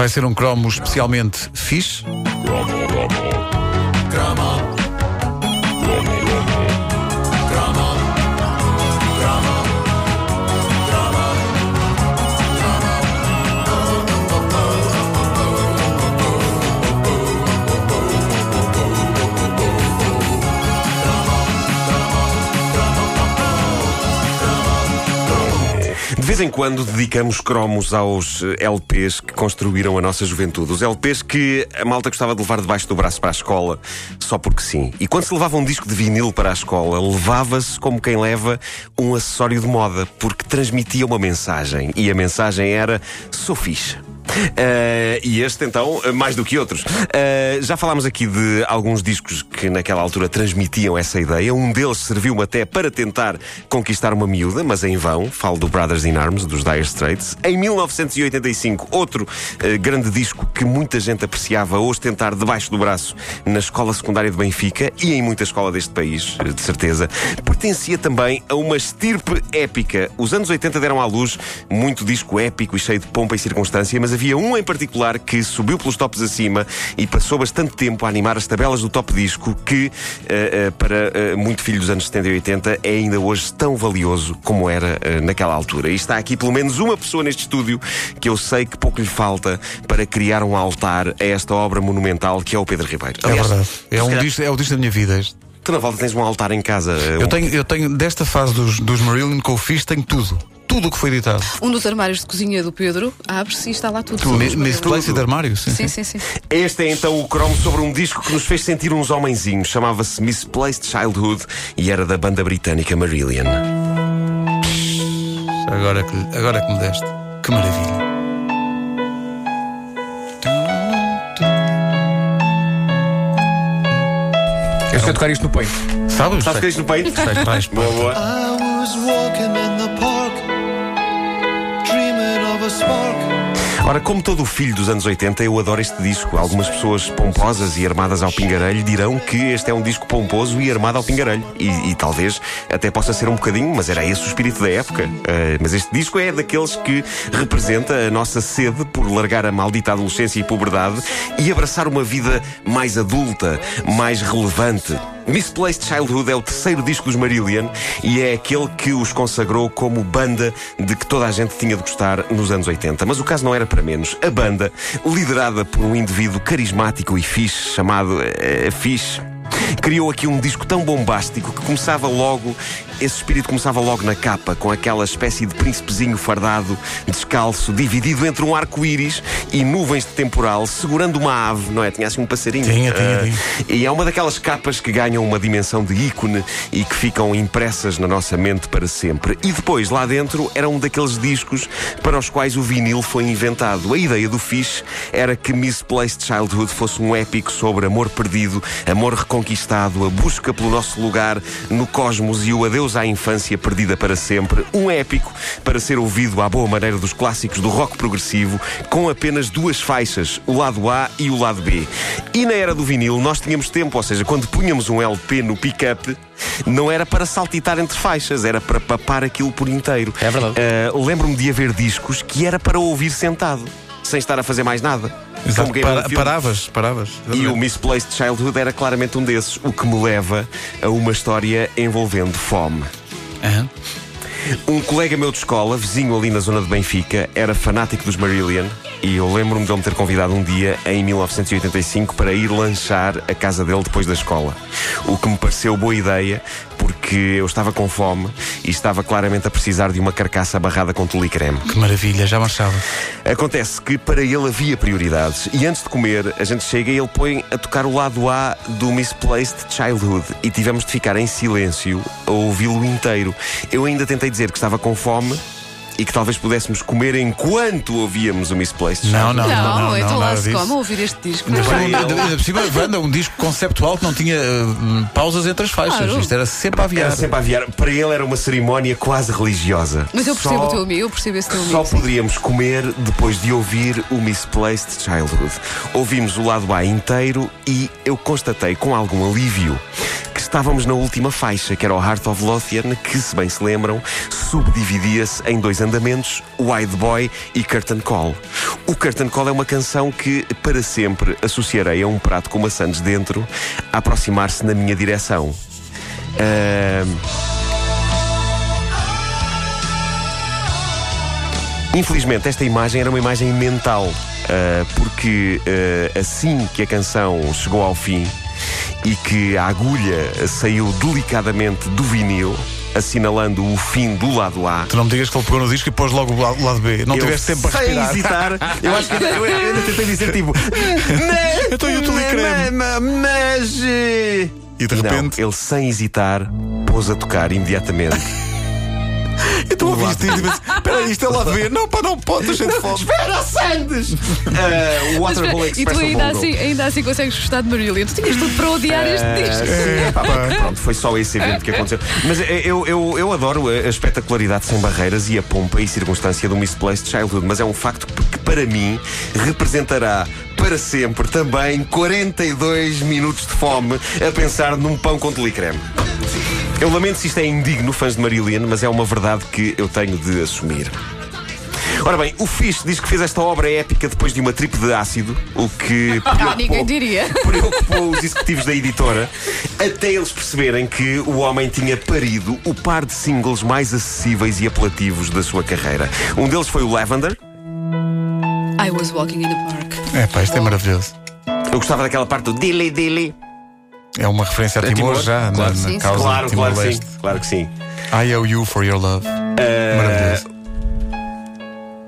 Vai ser um cromo especialmente fixe. De vez em quando dedicamos cromos aos eh, LPs que construíram a nossa juventude. Os LPs que a malta gostava de levar debaixo do braço para a escola, só porque sim. E quando se levava um disco de vinil para a escola, levava-se como quem leva um acessório de moda, porque transmitia uma mensagem. E a mensagem era: sou fixe. Uh, e este, então, mais do que outros. Uh, já falámos aqui de alguns discos que naquela altura transmitiam essa ideia. Um deles serviu-me até para tentar conquistar uma miúda, mas em vão. Falo do Brothers in Arms, dos Dire Straits. Em 1985, outro uh, grande disco que muita gente apreciava ostentar debaixo do braço na escola secundária de Benfica e em muita escola deste país, de certeza, pertencia também a uma estirpe épica. Os anos 80 deram à luz muito disco épico e cheio de pompa e circunstância, mas havia um em particular que subiu pelos tops acima e passou bastante tempo a animar as tabelas do top disco que, uh, uh, para uh, muito filho dos anos 70 e 80, é ainda hoje tão valioso como era naquela altura. E está aqui pelo menos uma pessoa neste estúdio que eu sei que pouco lhe falta para criar um altar a esta obra monumental que é o Pedro Ribeiro. É Aliás, verdade. É, um calhar- disco, é o disco da minha vida. este. Tu na volta tens um altar em casa. Eu tenho, eu tenho desta fase dos, dos Marillion que eu fiz, tenho tudo. Tudo o que foi editado. Um dos armários de cozinha do Pedro abre-se e está lá tudo. Mi- Misplaced armário, sim. Sim, sim, sim. Este é então o cromo sobre um disco que nos fez sentir uns homenzinhos. Chamava-se Misplaced Childhood e era da banda britânica Marillion. Agora que, agora que me deste. Que maravilha. Eu sei tocar isto no peito. Sabes? Sabes é isto no peito? Boa, boa. Ora, como todo filho dos anos 80, eu adoro este disco. Algumas pessoas pomposas e armadas ao pingarelho dirão que este é um disco pomposo e armado ao pingarelho. E, e talvez até possa ser um bocadinho, mas era esse o espírito da época. Ah, mas este disco é daqueles que representa a nossa sede por largar a maldita adolescência e puberdade e abraçar uma vida mais adulta, mais relevante. Misplaced Childhood é o terceiro disco dos Marillion e é aquele que os consagrou como banda de que toda a gente tinha de gostar nos anos 80. Mas o caso não era para menos. A banda, liderada por um indivíduo carismático e fixe, chamado uh, Fixe, criou aqui um disco tão bombástico que começava logo, esse espírito começava logo na capa, com aquela espécie de príncipezinho fardado, descalço, dividido entre um arco-íris e nuvens de temporal, segurando uma ave, não é? Tinha assim um passarinho. Tinha, tinha, Ah, tinha. e é uma daquelas capas que ganham uma dimensão de ícone e que ficam impressas na nossa mente para sempre. E depois, lá dentro, era um daqueles discos para os quais o vinil foi inventado. A ideia do Fish era que Misplaced Childhood fosse um épico sobre amor perdido, amor reconquistado, a busca pelo nosso lugar no cosmos e o adeus à infância perdida para sempre. Um épico para ser ouvido à boa maneira dos clássicos do rock progressivo, com apenas duas faixas, o lado A e o lado B. E na era do vinil nós tínhamos tempo, ou seja, quando punhamos um LP no pick-up, não era para saltitar entre faixas, era para papar aquilo por inteiro. É verdade. Ah, Lembro-me de haver discos que era para ouvir sentado, sem estar a fazer mais nada. Exato. Um Para- paravas, paravas. E o Misplaced Childhood era claramente um desses, o que me leva a uma história envolvendo fome. Aham. Um colega meu de escola, vizinho ali na zona de Benfica, era fanático dos Marillion e eu lembro-me de ele me ter convidado um dia, em 1985, para ir lanchar a casa dele depois da escola. O que me pareceu boa ideia, porque eu estava com fome e estava claramente a precisar de uma carcaça barrada com tule creme. Que maravilha, já marchava. Acontece que para ele havia prioridades e antes de comer a gente chega e ele põe a tocar o lado A do Misplaced Childhood e tivemos de ficar em silêncio a ouvi-lo inteiro. Eu ainda tentei dizer que estava com fome e que talvez pudéssemos comer enquanto ouvíamos o Misplaced Não, Childhood. não, Não, não, não, então lá se a ouvir este disco. Mas Não, foi, não. ainda por cima, Wanda, um disco conceptual que não tinha uh, pausas entre as faixas. Claro. Isto era sempre a aviar. Era sempre a aviar. Para ele era uma cerimónia quase religiosa. Mas eu percebo Só- o teu amigo, eu percebo esse teu Só amigo. sim. poderíamos comer depois de ouvir o Misplaced Childhood. Ouvimos o lado A inteiro e eu constatei com algum alívio estávamos na última faixa, que era o Heart of Lothian, que, se bem se lembram, subdividia-se em dois andamentos, Wide Boy e Curtain Call. O Curtain Call é uma canção que, para sempre, associarei a um prato com maçãs dentro a aproximar-se na minha direção. Ahm, Infelizmente, esta imagem era uma imagem mental, ah, porque ah, assim que a canção chegou ao fim e que a agulha saiu delicadamente do vinil, assinalando o fim do lado A. Tu não me digas que ele pegou no disco e pôs logo o lado, B. Não eu tiveste tempo para sem respirar. hesitar. Eu acho que eu, eu ainda tentei dizer tipo. Então, e o tule creme? Ma- Mas. eh, E de Não, repente, ele sem hesitar pôs a tocar imediatamente. Eu tu ouviste isto e disse: Espera isto é lado B. Não, pá, não pode, estou cheio de fome. Espera, Sandes! Uh, o Waterbull e tu Express ainda assim, ainda assim consegues gostar de Marília. Tu tinhas tudo para odiar este disco. É, Pá. Pronto, foi só esse evento que aconteceu. Mas eh, eu, eu, eu adoro a a espetacularidade sem barreiras e a pompa e circunstância do Misplaced Childhood, mas é um facto que, para mim representará para sempre também 42 minutos de fome a pensar num pão com tule creme. Eu lamento se isto é indigno, fãs de Marillion, mas é uma verdade que eu tenho de assumir. Ora bem, o Fish diz que fez esta obra épica depois de uma tripe de ácido, o que Ah, ninguém diria. preocupou os executivos da editora até eles perceberem que o homem tinha parido o par de singles mais acessíveis e apelativos da sua carreira. Um deles foi o Lavender. I was walking in the park. É, pá, isto é maravilhoso. Eu gostava daquela parte do Dilly Dilly. É uma referência a É Timor, Timor, já, claro. na, Sim, na sim. causa Claro, de claro que sim. Timor-Leste. Claro que sim. I owe you for your love. Maravilhoso.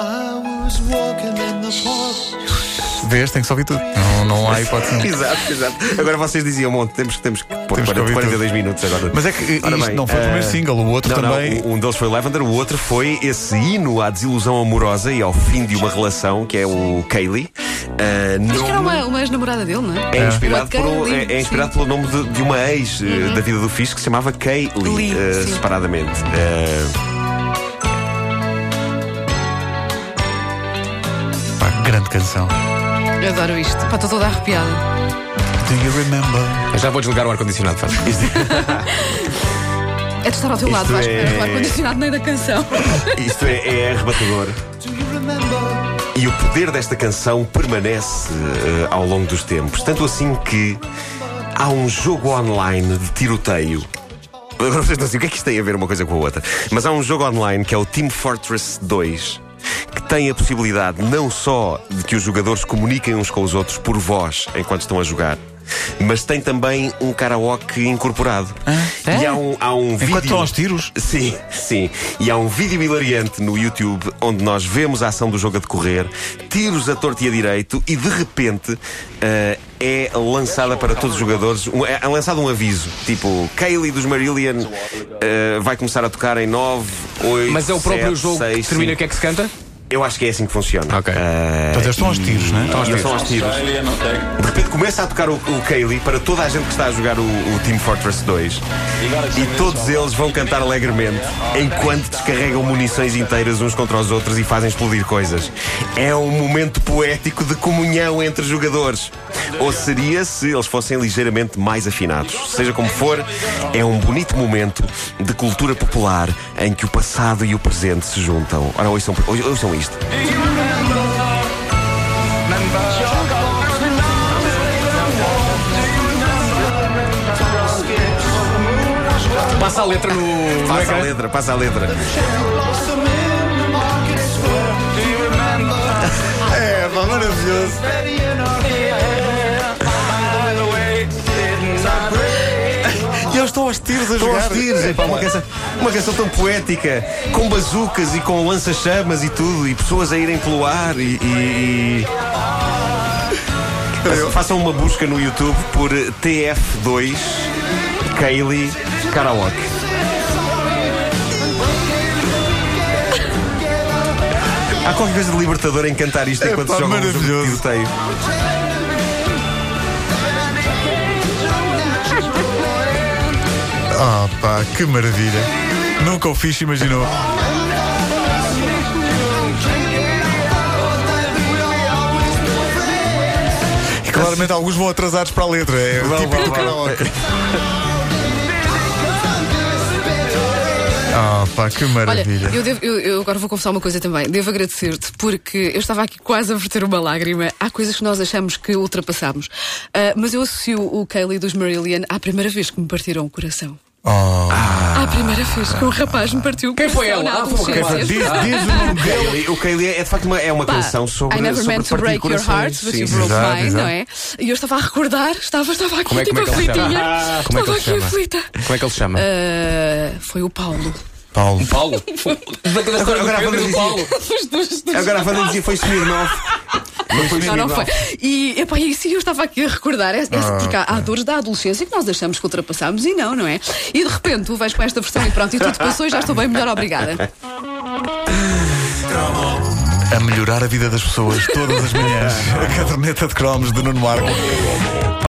I was walking in the park. Vês, tem que só ouvir tudo. Não, não há hipótese. nenhuma. Exato, exato. Agora vocês diziam, monte, temos, temos que pôr Temos que 40, ouvir 42 minutos agora. Mas é que isto Ora bem, não foi o primeiro eh, single, o outro não, também. Não, um deles foi Lavender, o outro foi esse hino à desilusão amorosa e ao fim de uma relação, que é o Kaylee. Uh, Acho que era nome- uma, uma ex-namorada dele, não é? É inspirado, Uma por, um- Kaylee, é, é inspirado pelo nome de, de uma ex eh, da vida do Fish que se chamava Kaylee, Lee, eh, sim. separadamente. Eh, Pá, grande canção. Eu adoro isto. Pá, estou toda arrepiada. Do you remember? Eu já vou desligar o ar-condicionado, faz. É de estar ao teu lado, Isto Vasco. é- É... No ar-condicionado nem da canção. isto é, é arrebatador. Do you remember? E o poder desta canção permanece eh, ao longo dos tempos. Tanto assim que há um jogo online de tiroteio. Agora vocês não sei o que é que isto tem a ver uma coisa com a outra. Mas há um jogo online que é o Team Fortress 2 que tem a possibilidade não só de que os jogadores comuniquem uns com os outros por voz enquanto estão a jogar, mas tem também um karaoke incorporado. E há um, há um Enquanto vídeo. estão aos tiros? Sim, sim. E há um vídeo hilariante no YouTube onde nós vemos a ação do jogo a decorrer, tiros a torto e a direito, e de repente eh, é lançada para todos os jogadores, um- é lançado um aviso, tipo, Kaylee dos Marillion eh, vai começar a tocar em 9, 8, Mas é o próprio 7, jogo 6, que termina o 5. que é que se canta? Eu acho que é assim que funciona. Ok. Eh, Portanto, eles estão aos tiros, não é? e eles estão aos tiros. De repente começa a tocar o, o Kaylee para toda a gente que está a jogar o, o Team Fortress 2 e todos eles vão cantar alegremente enquanto descarregam munições inteiras uns contra os outros e fazem explodir coisas. É um momento poético de comunhão entre jogadores. Ou seria se eles fossem ligeiramente mais afinados. Seja como for, é um bonito momento de cultura popular em que o passado e o presente se juntam. Ora, ouçam, ouçam isto. Passa a letra no, Passa a letra, passa a letra. É, pá, maravilhoso. E eles estão aos tiros a Estão jogar. aos tiros, é pá, uma, canção, uma canção tão poética, com bazucas e com lança-chamas e tudo, e pessoas a irem pelo ar e. e- Façam uma busca no YouTube por TF2 Kaylee Karaoke. Há qualquer coisa de libertador em cantar isto enquanto pá, se joga um jogo de tiroteio. Ah, pá, que maravilha. Nunca o fiz, imaginou. E claramente alguns vão atrasados para a letra. É o típico karaoke. Ah, pá, que Olha, maravilha. eu, devo- eu- eu agora vou confessar uma coisa também. Devo agradecer-te porque eu estava aqui quase a verter uma lágrima. Há coisas que nós achamos que ultrapassamos. Ah, mas eu associo o Kaylee dos Marillion à primeira vez que me partiram o coração. Oh. À primeira vez que um rapaz me partiu o Quem foi ela? Ah, foi o Diz, diz o nome dele. O Kaylee é de facto uma, é uma Pá, canção sobre I never sobre meant to break your heart, but Sim, you broke Exato, mine, exato. não é? E eu estava a recordar, estava, estava aqui Como é- tipo como é que ele se chama? aflitinha. Como é que estava ele se aqui chama? aflita. Como é que ele se chama? Ah, foi o Paulo. Paulo. Paulo. Agora do vamos Paulo. Agora a Wanda dizia foi Smirnoff. Não foi Não, não foi. E epá, isso eu estava aqui a recordar. É, é Ah, porque há, há dores da adolescência que nós achamos que ultrapassamos e não, não é? E de repente tu vais com esta versão e pronto, e tudo passou e já estou bem melhor, obrigada. A melhorar a vida das pessoas todas as manhãs. A caderneta de cromos de Nuno Marco.